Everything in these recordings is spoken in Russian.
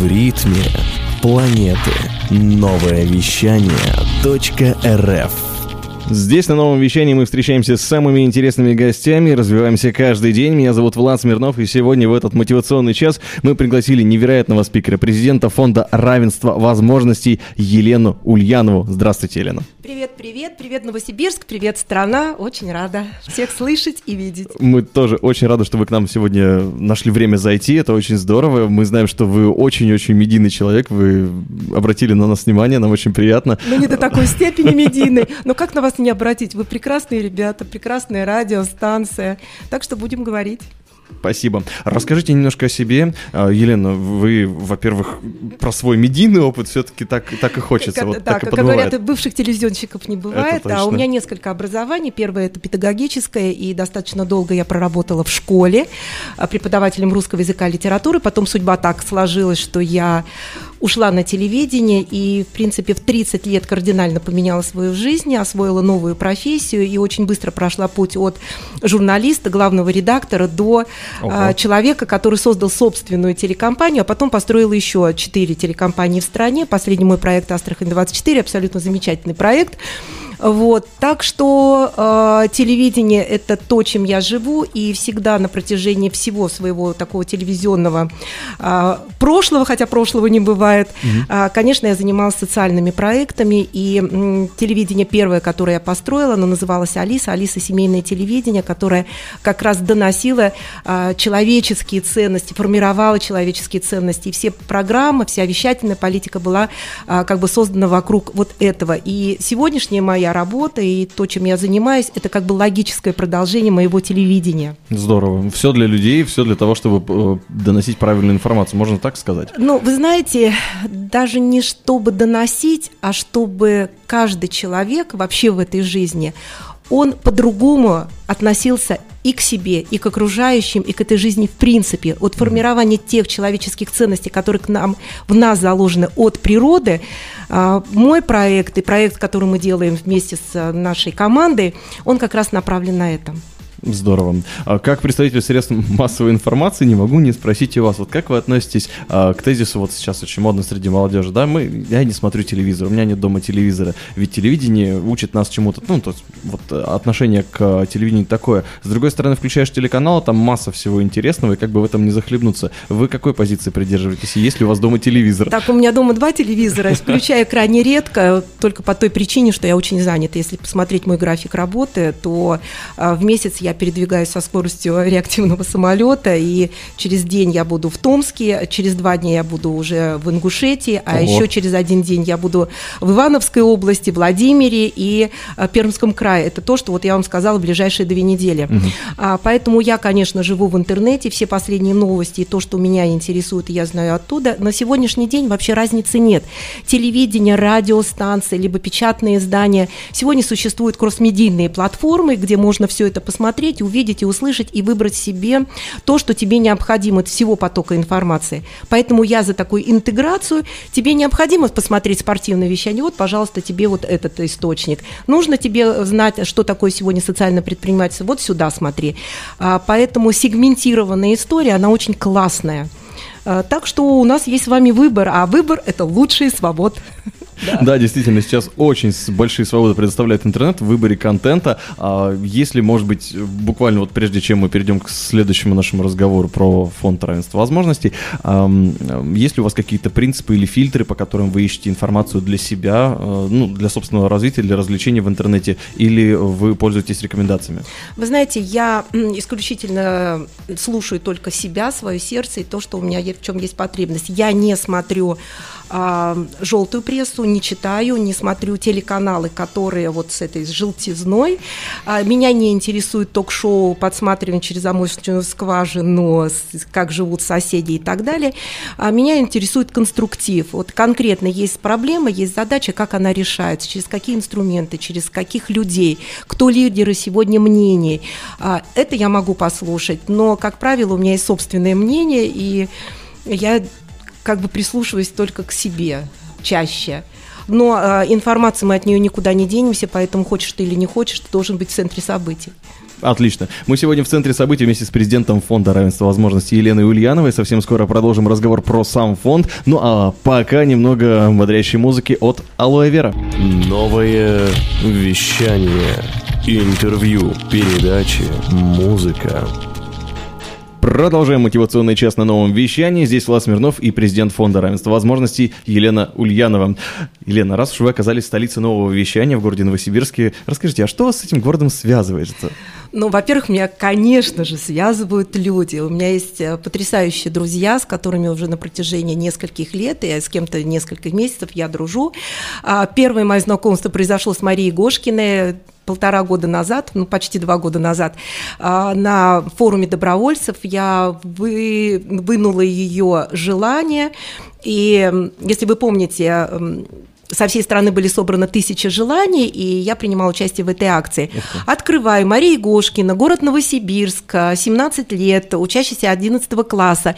В ритме планеты. Новое вещание .рф Здесь на новом вещании мы встречаемся с самыми интересными гостями, развиваемся каждый день. Меня зовут Влад Смирнов, и сегодня в этот мотивационный час мы пригласили невероятного спикера, президента Фонда равенства возможностей Елену Ульянову. Здравствуйте, Елена. Привет, привет, привет, Новосибирск, привет, страна. Очень рада всех слышать и видеть. Мы тоже очень рады, что вы к нам сегодня нашли время зайти. Это очень здорово. Мы знаем, что вы очень-очень медийный человек. Вы обратили на нас внимание, нам очень приятно. Ну, не до такой степени медийный. Но как на вас не обратить? Вы прекрасные ребята, прекрасная радиостанция. Так что будем говорить. Спасибо. Расскажите немножко о себе. А, Елена, вы, во-первых, про свой медийный опыт все-таки так, так и хочется. Как, вот, да, так как говорят, бывших телевизионщиков не бывает. А у меня несколько образований. Первое это педагогическое, и достаточно долго я проработала в школе а, преподавателем русского языка и литературы. Потом судьба так сложилась, что я ушла на телевидение и, в принципе, в 30 лет кардинально поменяла свою жизнь, освоила новую профессию и очень быстро прошла путь от журналиста, главного редактора до Ого. человека, который создал собственную телекомпанию, а потом построил еще четыре телекомпании в стране. Последний мой проект «Астрахань-24» абсолютно замечательный проект. Вот, так что э, телевидение это то, чем я живу, и всегда на протяжении всего своего такого телевизионного э, прошлого, хотя прошлого не бывает, угу. э, конечно, я занималась социальными проектами, и э, телевидение первое, которое я построила, оно называлось Алиса, Алиса семейное телевидение, которое как раз доносило э, человеческие ценности, формировало человеческие ценности, и все программы, вся вещательная политика была э, как бы создана вокруг вот этого. И сегодняшняя моя работа и то, чем я занимаюсь, это как бы логическое продолжение моего телевидения. Здорово. Все для людей, все для того, чтобы э, доносить правильную информацию, можно так сказать? Ну, вы знаете, даже не чтобы доносить, а чтобы каждый человек вообще в этой жизни, он по-другому относился и к себе, и к окружающим, и к этой жизни в принципе. От формирования тех человеческих ценностей, которые к нам, в нас заложены от природы, а, мой проект и проект, который мы делаем вместе с нашей командой, он как раз направлен на это. Здорово. А как представитель средств массовой информации не могу не спросить у вас, вот как вы относитесь а, к тезису, вот сейчас очень модно среди молодежи, да, мы, я не смотрю телевизор, у меня нет дома телевизора, ведь телевидение учит нас чему-то, ну, то есть вот отношение к телевидению такое. С другой стороны, включаешь телеканал, там масса всего интересного, и как бы в этом не захлебнуться. Вы какой позиции придерживаетесь, есть ли у вас дома телевизор? Так, у меня дома два телевизора, включаю крайне редко, только по той причине, что я очень занята. Если посмотреть мой график работы, то а, в месяц я я передвигаюсь со скоростью реактивного самолета, и через день я буду в Томске, через два дня я буду уже в Ингушетии, а Ого. еще через один день я буду в Ивановской области, Владимире и э, Пермском крае. Это то, что вот я вам сказала в ближайшие две недели. Угу. А, поэтому я, конечно, живу в интернете, все последние новости и то, что меня интересует, я знаю оттуда. На сегодняшний день вообще разницы нет. Телевидение, радиостанции, либо печатные издания. Сегодня существуют кроссмедийные платформы, где можно все это посмотреть, посмотреть, увидеть и услышать и выбрать себе то, что тебе необходимо от всего потока информации. Поэтому я за такую интеграцию. Тебе необходимо посмотреть спортивное вещание, вот, пожалуйста, тебе вот этот источник. Нужно тебе знать, что такое сегодня социальное предпринимательство, вот сюда смотри. А, поэтому сегментированная история, она очень классная. А, так что у нас есть с вами выбор, а выбор – это лучший свобод. Да. действительно, сейчас очень большие свободы предоставляет интернет в выборе контента. А если, может быть, буквально вот прежде чем мы перейдем к следующему нашему разговору про фонд равенства возможностей, есть ли у вас какие-то принципы или фильтры, по которым вы ищете информацию для себя, э, ну, для собственного развития, для развлечения в интернете, или вы пользуетесь рекомендациями? Вы знаете, я исключительно слушаю только себя, свое сердце и то, что у меня в чем есть потребность. Я не смотрю а, желтую прессу, не читаю, не смотрю телеканалы, которые вот с этой желтизной. А, меня не интересует ток-шоу, подсматривание через замочную скважину, как живут соседи и так далее. А, меня интересует конструктив. Вот конкретно есть проблема, есть задача, как она решается, через какие инструменты, через каких людей, кто лидеры сегодня мнений. А, это я могу послушать, но, как правило, у меня есть собственное мнение, и я как бы прислушиваюсь только к себе чаще. Но э, информацию мы от нее никуда не денемся, поэтому хочешь ты или не хочешь, ты должен быть в центре событий. Отлично. Мы сегодня в центре событий вместе с президентом Фонда равенства возможностей Еленой Ульяновой. Совсем скоро продолжим разговор про сам фонд. Ну а пока немного бодрящей музыки от Алоэ Вера. Новое вещание. Интервью, передачи, музыка. Продолжаем мотивационный час на новом вещании. Здесь Влад Смирнов и президент Фонда равенства возможностей Елена Ульянова. Елена, раз уж вы оказались в столице нового вещания в городе Новосибирске, расскажите, а что вас с этим городом связывает? Ну, во-первых, меня, конечно же, связывают люди. У меня есть э, потрясающие друзья, с которыми уже на протяжении нескольких лет, и с кем-то несколько месяцев я дружу. А, первое мое знакомство произошло с Марией Гошкиной, полтора года назад, ну почти два года назад, а, на форуме добровольцев я вы, вынула ее желание. И если вы помните, со всей страны были собраны тысячи желаний, и я принимала участие в этой акции. Открываю. Мария Гошкина, город Новосибирск, 17 лет, учащийся 11 класса.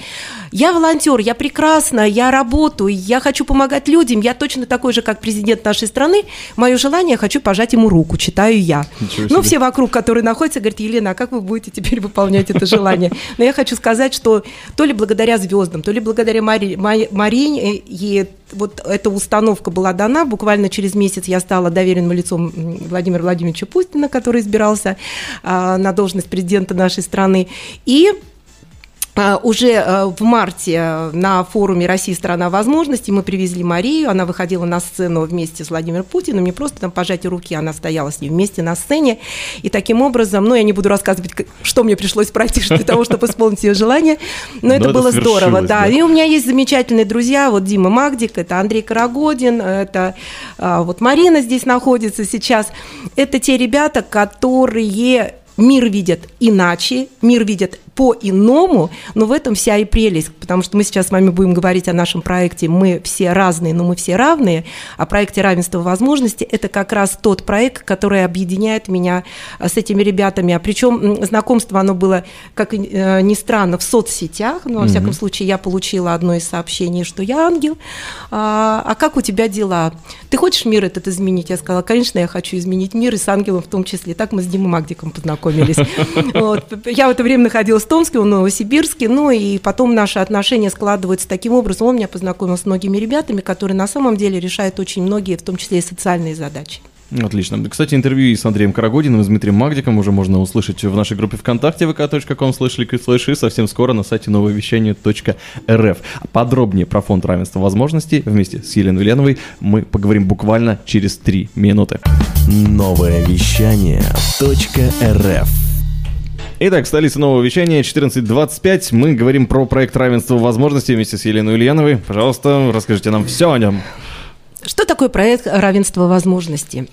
Я волонтер, я прекрасна, я работаю, я хочу помогать людям, я точно такой же, как президент нашей страны. Мое желание, я хочу пожать ему руку, читаю я. Ну, все вокруг, которые находятся, говорят, Елена, а как вы будете теперь выполнять это желание? Но я хочу сказать, что то ли благодаря звездам, то ли благодаря Мари, Марине, и вот эта установка была дана. Буквально через месяц я стала доверенным лицом Владимира Владимировича Пустина, который избирался а, на должность президента нашей страны. И уже а, в марте на форуме «Россия – страна возможностей» мы привезли Марию, она выходила на сцену вместе с Владимиром Путиным, не просто там пожать руки, она стояла с ней вместе на сцене, и таким образом, ну, я не буду рассказывать, что мне пришлось пройти для того, чтобы исполнить ее желание, но это было здорово, да. И у меня есть замечательные друзья, вот Дима Магдик, это Андрей Карагодин, это а, вот Марина здесь находится сейчас, это те ребята, которые мир видят иначе, мир видят по-иному, но в этом вся и прелесть, потому что мы сейчас с вами будем говорить о нашем проекте «Мы все разные, но мы все равные», о проекте равенства возможностей. Это как раз тот проект, который объединяет меня а, с этими ребятами. А причем знакомство, оно было, как э, ни странно, в соцсетях, но, во всяком случае, я получила одно из сообщений, что я ангел. А, а как у тебя дела? Ты хочешь мир этот изменить? Я сказала, конечно, я хочу изменить мир, и с ангелом в том числе. Так мы с Димой Магдиком познакомились. Я в это время находилась в Томске, он в Новосибирске, ну и потом наши отношения складываются таким образом. Он меня познакомил с многими ребятами, которые на самом деле решают очень многие, в том числе и социальные задачи. Отлично. Кстати, интервью и с Андреем Карагодиным, и с Дмитрием Магдиком уже можно услышать в нашей группе ВКонтакте vk.com слышали слыши совсем скоро на сайте нововещание.рф. Подробнее про фонд равенства возможностей вместе с Еленой Ульяновой мы поговорим буквально через три минуты. Новое вещание .рф Итак, столица нового вещания 14.25. Мы говорим про проект равенства возможностей вместе с Еленой Ульяновой. Пожалуйста, расскажите нам все о нем. Что такое проект равенства возможностей?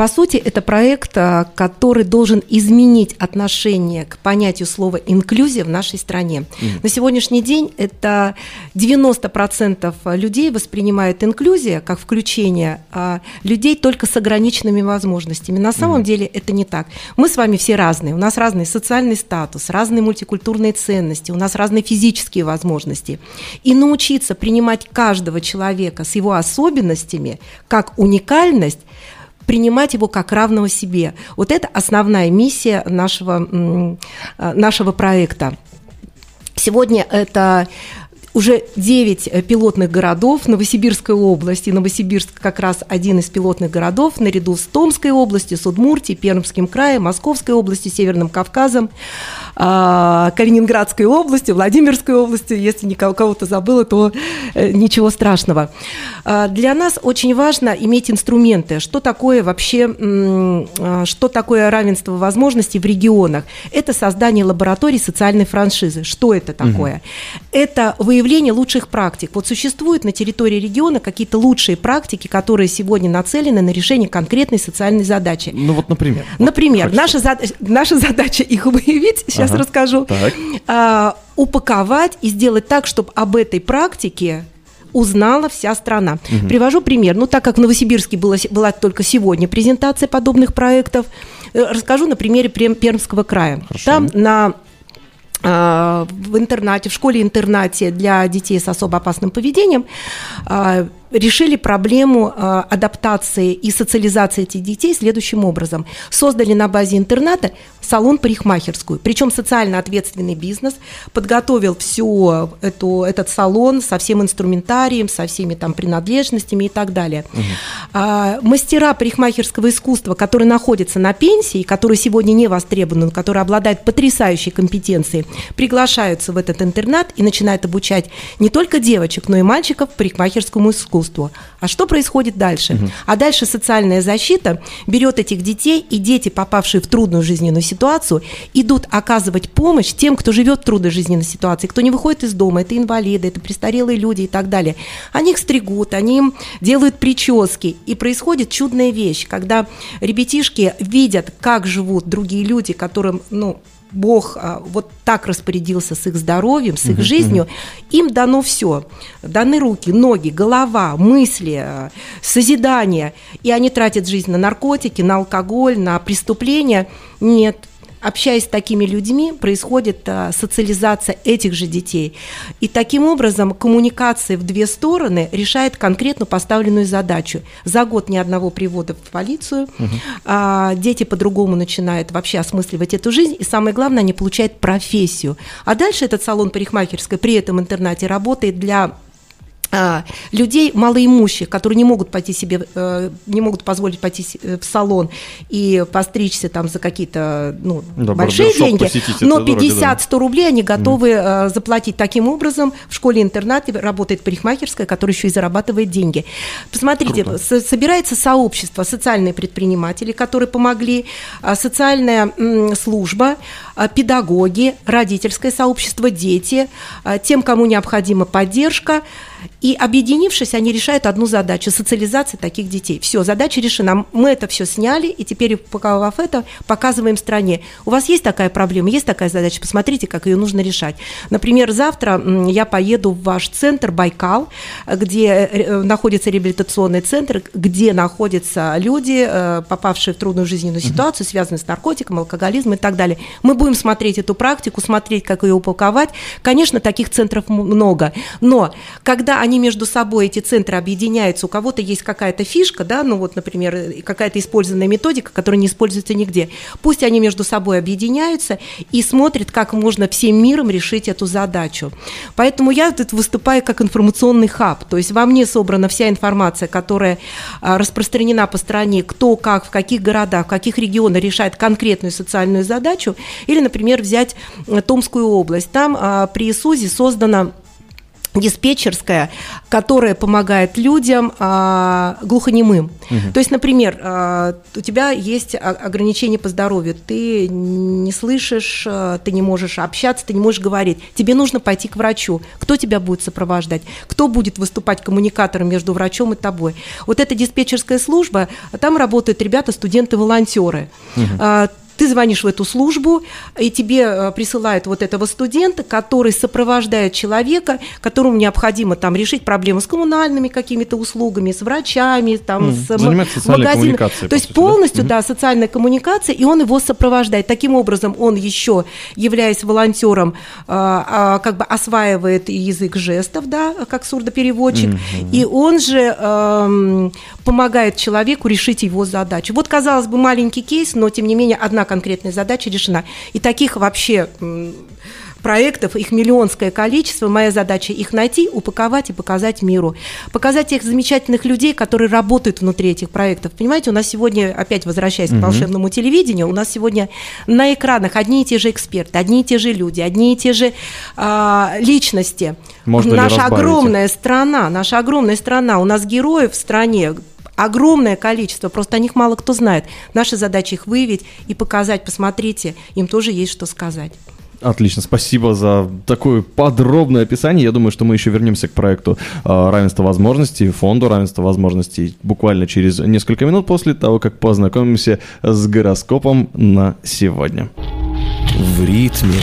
По сути, это проект, а, который должен изменить отношение к понятию слова «инклюзия» в нашей стране. Mm. На сегодняшний день это 90% людей воспринимают инклюзия как включение а, людей только с ограниченными возможностями. На самом mm. деле это не так. Мы с вами все разные. У нас разный социальный статус, разные мультикультурные ценности, у нас разные физические возможности. И научиться принимать каждого человека с его особенностями как уникальность – принимать его как равного себе. Вот это основная миссия нашего, э, нашего проекта. Сегодня это уже 9 э, пилотных городов Новосибирской области. Новосибирск как раз один из пилотных городов, наряду с Томской областью, с Удмуртией, Пермским краем, Московской областью, Северным Кавказом, а, Калининградской областью, Владимирской областью. Если кого-то забыла, то э, ничего страшного. А, для нас очень важно иметь инструменты. Что такое вообще, а, что такое равенство возможностей в регионах? Это создание лабораторий социальной франшизы. Что это такое? Угу. Это выявление лучших практик. Вот существуют на территории региона какие-то лучшие практики, которые сегодня нацелены на решение конкретной социальной задачи. Ну вот, например. Например, вот наша, за, наша задача их выявить, сейчас ага, расскажу, а, упаковать и сделать так, чтобы об этой практике узнала вся страна. Угу. Привожу пример. Ну, так как в Новосибирске было, была только сегодня презентация подобных проектов, э, расскажу на примере Пермского края. Хорошо. Там на в интернате, в школе-интернате для детей с особо опасным поведением а, решили проблему э, адаптации и социализации этих детей следующим образом. Создали на базе интерната салон-парикмахерскую. Причем социально ответственный бизнес подготовил всю эту, этот салон со всем инструментарием, со всеми там принадлежностями и так далее. Угу. А, мастера парикмахерского искусства, которые находятся на пенсии, которые сегодня не востребованы, которые обладают потрясающей компетенцией, приглашаются в этот интернат и начинают обучать не только девочек, но и мальчиков парикмахерскому искусству. А что происходит дальше? Угу. А дальше социальная защита берет этих детей, и дети, попавшие в трудную жизненную ситуацию, идут оказывать помощь тем, кто живет в трудной жизненной ситуации, кто не выходит из дома, это инвалиды, это престарелые люди и так далее. Они их стригут, они им делают прически, и происходит чудная вещь, когда ребятишки видят, как живут другие люди, которым, ну, Бог а, вот так распорядился с их здоровьем, с их uh-huh, жизнью, uh-huh. им дано все. Даны руки, ноги, голова, мысли, а, созидание. И они тратят жизнь на наркотики, на алкоголь, на преступления. Нет, общаясь с такими людьми, происходит а, социализация этих же детей. И таким образом коммуникация в две стороны решает конкретно поставленную задачу. За год ни одного привода в полицию, угу. дети по-другому начинают вообще осмысливать эту жизнь, и самое главное, они получают профессию. А дальше этот салон парикмахерской при этом интернате работает для людей малоимущих, которые не могут пойти себе, э, не могут позволить пойти э, в салон и постричься там за какие-то ну, да, большие деньги, но 50-100 рублей они готовы mm. заплатить. Таким образом, в школе-интернате работает парикмахерская, которая еще и зарабатывает деньги. Посмотрите, Круто. собирается сообщество, социальные предприниматели, которые помогли, а, социальная служба, педагоги, родительское сообщество, дети, тем, кому необходима поддержка, и объединившись, они решают одну задачу – социализация таких детей. Все, задача решена. Мы это все сняли, и теперь, упаковав это, показываем стране. У вас есть такая проблема, есть такая задача, посмотрите, как ее нужно решать. Например, завтра я поеду в ваш центр Байкал, где э, э, находится реабилитационный центр, где находятся люди, э, попавшие в трудную жизненную ситуацию, связанные с наркотиком, алкоголизмом и так далее. Мы будем смотреть эту практику, смотреть, как ее упаковать. Конечно, таких центров много, но когда когда они между собой, эти центры объединяются, у кого-то есть какая-то фишка, да, ну вот, например, какая-то использованная методика, которая не используется нигде, пусть они между собой объединяются и смотрят, как можно всем миром решить эту задачу. Поэтому я тут выступаю как информационный хаб, то есть во мне собрана вся информация, которая а, распространена по стране, кто, как, в каких городах, в каких регионах решает конкретную социальную задачу, или, например, взять э, Томскую область. Там а, при СУЗе создана диспетчерская, которая помогает людям а, глухонемым. Угу. То есть, например, а, у тебя есть ограничения по здоровью, ты не слышишь, а, ты не можешь общаться, ты не можешь говорить, тебе нужно пойти к врачу. Кто тебя будет сопровождать? Кто будет выступать коммуникатором между врачом и тобой? Вот эта диспетчерская служба, там работают ребята, студенты-волонтеры. Угу ты звонишь в эту службу, и тебе э, присылают вот этого студента, который сопровождает человека, которому необходимо там решить проблемы с коммунальными какими-то услугами, с врачами, там, mm, с магазинами. То есть полностью, да? да, социальная коммуникация, и он его сопровождает. Таким образом, он еще, являясь волонтером, а, а, как бы осваивает язык жестов, да, как сурдопереводчик, mm-hmm. и он же эм, помогает человеку решить его задачу. Вот, казалось бы, маленький кейс, но, тем не менее, одна конкретная задача решена. И таких вообще проектов, их миллионское количество. Моя задача их найти, упаковать и показать миру. Показать тех замечательных людей, которые работают внутри этих проектов. Понимаете, у нас сегодня, опять возвращаясь угу. к волшебному телевидению, у нас сегодня на экранах одни и те же эксперты, одни и те же люди, одни и те же а, личности. Можно наша огромная страна, наша огромная страна, у нас героев в стране огромное количество, просто о них мало кто знает. Наша задача их выявить и показать, посмотрите, им тоже есть что сказать. Отлично, спасибо за такое подробное описание. Я думаю, что мы еще вернемся к проекту э, равенства возможностей, фонду равенства возможностей буквально через несколько минут после того, как познакомимся с гороскопом на сегодня. В ритме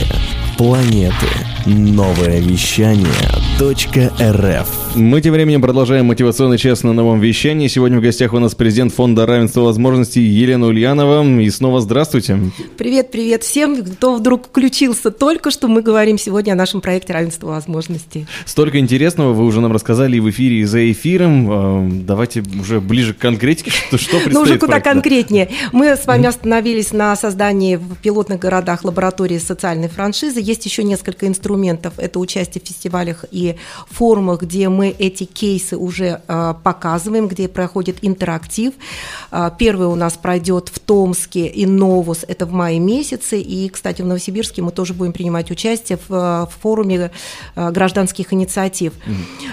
планеты. Новое вещание .рф Мы тем временем продолжаем мотивационный час на новом вещании. Сегодня в гостях у нас президент Фонда равенства возможностей Елена Ульянова. И снова здравствуйте. Привет, привет всем, кто вдруг включился только что. Мы говорим сегодня о нашем проекте равенства возможностей. Столько интересного вы уже нам рассказали и в эфире, и за эфиром. Э, давайте уже ближе к конкретике, что, что предстоит Ну, уже куда конкретнее. Мы с вами остановились на создании в пилотных городах лаборатории социальной франшизы. Есть еще несколько инструментов. Это участие в фестивалях и форумах, где мы эти кейсы уже э, показываем, где проходит интерактив. Э, первый у нас пройдет в Томске и Новус, это в мае месяце. И, кстати, в Новосибирске мы тоже будем принимать участие в, в форуме гражданских инициатив.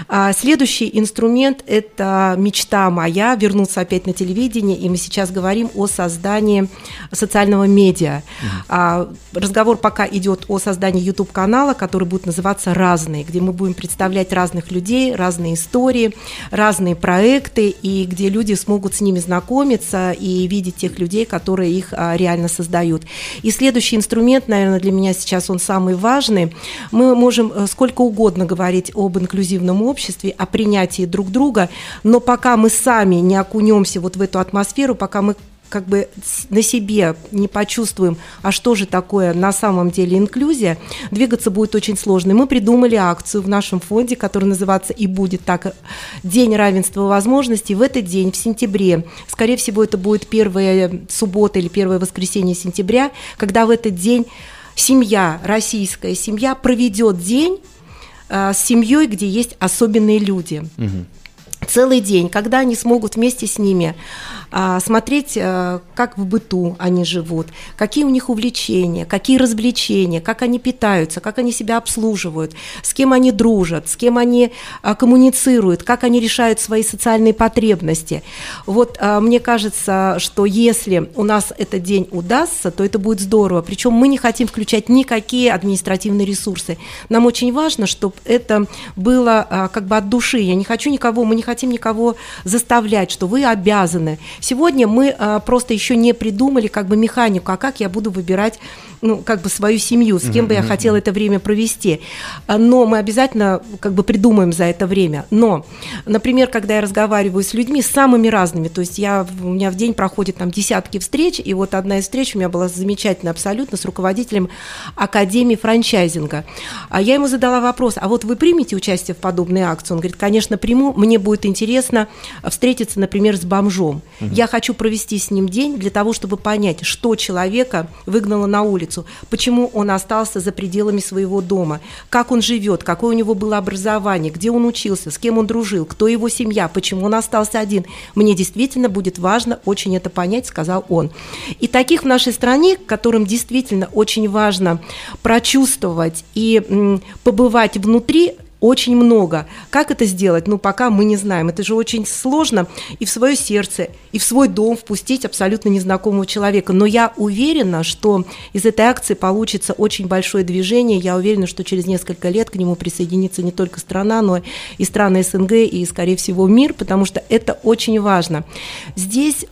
Mm-hmm. Следующий инструмент – это мечта моя, вернуться опять на телевидение, и мы сейчас говорим о создании социального медиа. Mm-hmm. Разговор пока идет о создании YouTube-канала, который будет называться «Разные», где мы будем представлять разных людей, разные истории, разные проекты, и где люди смогут с ними знакомиться и видеть тех людей, которые их а, реально создают. И следующий инструмент, наверное, для меня сейчас он самый важный. Мы можем э, сколько угодно говорить об инклюзивном обществе, о принятии друг друга, но пока мы сами не окунемся вот в эту атмосферу, пока мы как бы на себе не почувствуем, а что же такое на самом деле инклюзия, двигаться будет очень сложно. И мы придумали акцию в нашем фонде, которая называется и будет так «День равенства возможностей». В этот день, в сентябре, скорее всего, это будет первая суббота или первое воскресенье сентября, когда в этот день семья, российская семья проведет день э, с семьей, где есть особенные люди. Угу целый день, когда они смогут вместе с ними смотреть, а, как в быту они живут, какие у них увлечения, какие развлечения, как они питаются, как они себя обслуживают, с кем они дружат, с кем они а, коммуницируют, как они решают свои социальные потребности. Вот а, мне кажется, что если у нас этот день удастся, то это будет здорово. Причем мы не хотим включать никакие административные ресурсы. Нам очень важно, чтобы это было а, как бы от души. Я не хочу никого, мы не хотим никого заставлять, что вы обязаны. Сегодня мы а, просто еще не придумали как бы механику, а как я буду выбирать ну, как бы свою семью, с кем бы я хотела это время провести. А, но мы обязательно как бы придумаем за это время. Но, например, когда я разговариваю с людьми, с самыми разными, то есть я, у меня в день проходит там десятки встреч, и вот одна из встреч у меня была замечательная абсолютно с руководителем Академии франчайзинга. А я ему задала вопрос, а вот вы примете участие в подобной акции? Он говорит, конечно, приму, мне будет интересно встретиться, например, с бомжом. Угу. Я хочу провести с ним день для того, чтобы понять, что человека выгнало на улицу, почему он остался за пределами своего дома, как он живет, какое у него было образование, где он учился, с кем он дружил, кто его семья, почему он остался один. Мне действительно будет важно очень это понять, сказал он. И таких в нашей стране, которым действительно очень важно прочувствовать и побывать внутри очень много. Как это сделать? Ну, пока мы не знаем. Это же очень сложно и в свое сердце, и в свой дом впустить абсолютно незнакомого человека. Но я уверена, что из этой акции получится очень большое движение. Я уверена, что через несколько лет к нему присоединится не только страна, но и страны СНГ, и, скорее всего, мир, потому что это очень важно. Здесь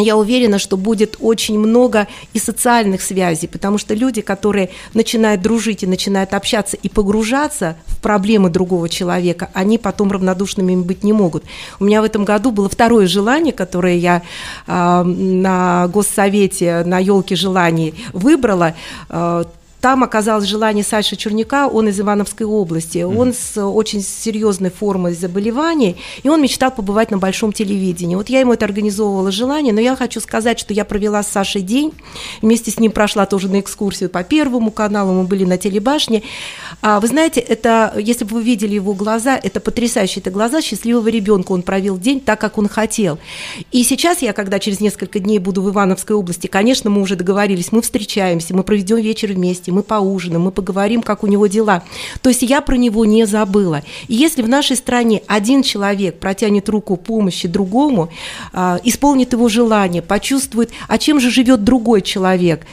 я уверена, что будет очень много и социальных связей, потому что люди, которые начинают дружить и начинают общаться и погружаться в проблемы другого человека, они потом равнодушными быть не могут. У меня в этом году было второе желание, которое я э, на Госсовете на елке желаний выбрала. Э, там оказалось желание Саши Черняка, он из Ивановской области, mm-hmm. он с очень серьезной формой заболеваний, и он мечтал побывать на большом телевидении. Вот я ему это организовывала желание, но я хочу сказать, что я провела с Сашей день, вместе с ним прошла тоже на экскурсию по Первому каналу, мы были на телебашне. А, вы знаете, это, если бы вы видели его глаза, это потрясающие это глаза счастливого ребенка, он провел день так, как он хотел. И сейчас я, когда через несколько дней буду в Ивановской области, конечно, мы уже договорились, мы встречаемся, мы проведем вечер вместе, вместе, мы поужинаем, мы поговорим, как у него дела. То есть я про него не забыла. И если в нашей стране один человек протянет руку помощи другому, а, исполнит его желание, почувствует, а чем же живет другой человек,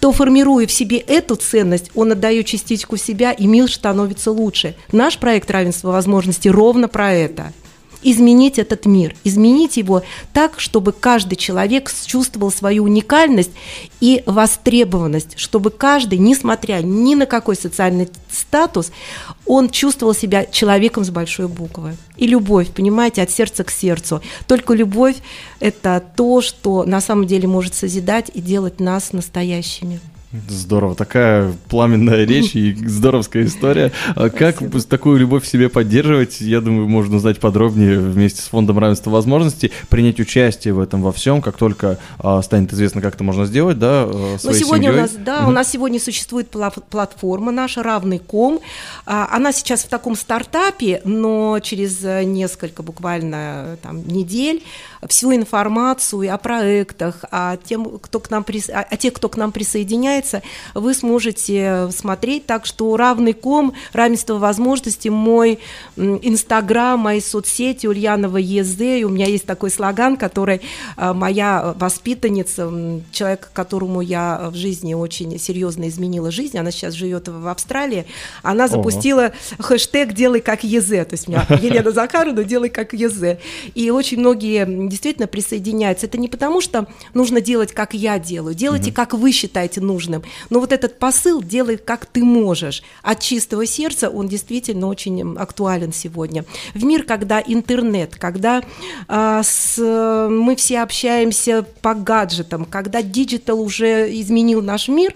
то формируя в себе эту ценность, он отдает частичку себя, и мир становится лучше. Наш проект равенства возможностей ровно про это – изменить этот мир, изменить его так, чтобы каждый человек чувствовал свою уникальность и востребованность, чтобы каждый, несмотря ни на какой социальный статус, он чувствовал себя человеком с большой буквы. И любовь, понимаете, от сердца к сердцу. Только любовь – это то, что на самом деле может созидать и делать нас настоящими. Здорово, такая пламенная речь и здоровская история. А как такую любовь в себе поддерживать, я думаю, можно узнать подробнее вместе с Фондом равенства возможностей, принять участие в этом во всем, как только а, станет известно, как это можно сделать, да, э, своей Но сегодня семьей. у нас, да, mm-hmm. у нас сегодня существует платформа наша равный ком. А, она сейчас в таком стартапе, но через несколько буквально там недель всю информацию о проектах, о тем, кто к нам прис... о тех, кто к нам присоединяется, вы сможете смотреть. Так что равный ком, равенство возможностей, мой инстаграм, мои соцсети, Ульянова ЕЗ, и у меня есть такой слоган, который а, моя воспитанница, человек, которому я в жизни очень серьезно изменила жизнь, она сейчас живет в Австралии, она запустила Ого. хэштег «Делай как ЕЗ», то есть у меня Елена Захаровна «Делай как ЕЗ». И очень многие действительно присоединяются. Это не потому, что нужно делать, как я делаю. Делайте, угу. как вы считаете нужным. Но вот этот посыл «делай, как ты можешь» от чистого сердца, он действительно очень актуален сегодня. В мир, когда интернет, когда а, с, мы все общаемся по гаджетам, когда digital уже изменил наш мир,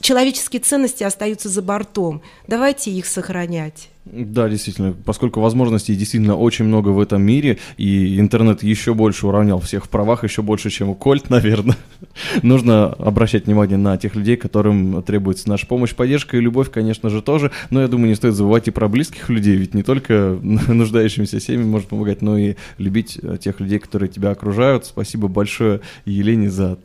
человеческие ценности остаются за бортом. Давайте их сохранять. Да, действительно, поскольку возможностей действительно очень много в этом мире, и интернет еще больше уравнял всех в правах, еще больше, чем Кольт, наверное, нужно обращать внимание на тех людей, которым требуется наша помощь, поддержка и любовь, конечно же, тоже, но я думаю, не стоит забывать и про близких людей, ведь не только нуждающимся семьям может помогать, но и любить тех людей, которые тебя окружают. Спасибо большое Елене за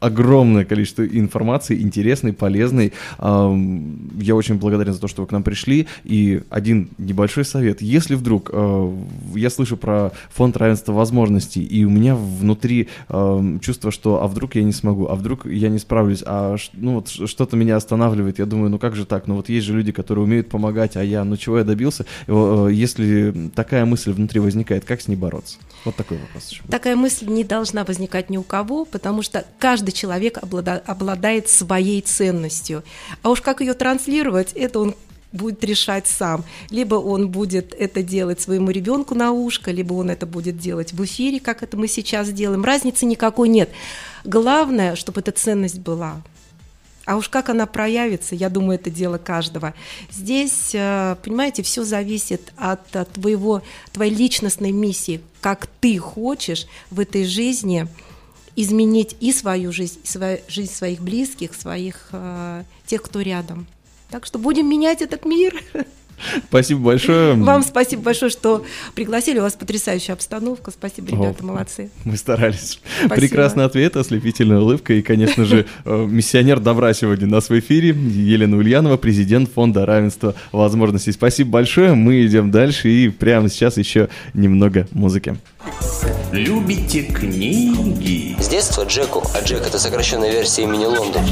огромное количество информации, интересной, полезной. Я очень благодарен за то, что вы к нам пришли. И один небольшой совет. Если вдруг э, я слышу про фонд равенства возможностей, и у меня внутри чувство, что а вдруг я не смогу, а вдруг я не справлюсь, а ну вот что-то меня останавливает, я думаю, ну как же так, ну вот есть же люди, которые умеют помогать, а я, ну чего я добился? Э, если такая мысль внутри возникает, как с ней бороться? Вот такой вопрос. Такая мысль не должна возникать ни у кого, потому что каждый человек облада, обладает своей ценностью. А уж как ее транслировать, это он будет решать сам. Либо он будет это делать своему ребенку на ушко, либо он это будет делать в эфире, как это мы сейчас делаем. Разницы никакой нет. Главное, чтобы эта ценность была. А уж как она проявится, я думаю, это дело каждого. Здесь, э, понимаете, все зависит от твоего, твоей личностной миссии, как ты хочешь в этой жизни изменить и свою жизнь, и свою, жизнь своих близких, своих э, тех, кто рядом. Так что будем менять этот мир. Спасибо большое. Вам спасибо большое, что пригласили. У вас потрясающая обстановка. Спасибо, ребята, О, молодцы. Мы старались. Спасибо. Прекрасный ответ, ослепительная улыбка. И, конечно же, э, миссионер добра сегодня у нас в эфире. Елена Ульянова, президент Фонда равенства возможностей. Спасибо большое. Мы идем дальше. И прямо сейчас еще немного музыки. Любите книги? С детства Джеку, а Джек это сокращенная версия имени Лондон.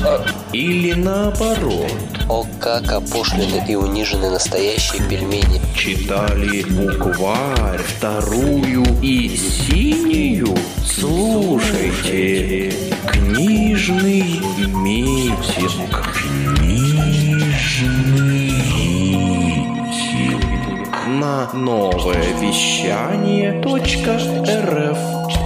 Или наоборот? О, как опошлены и унижены настоящие пельмени. Читали букварь, вторую и синюю? Слушайте, книжный митинг. Книжный на новое вещание .рф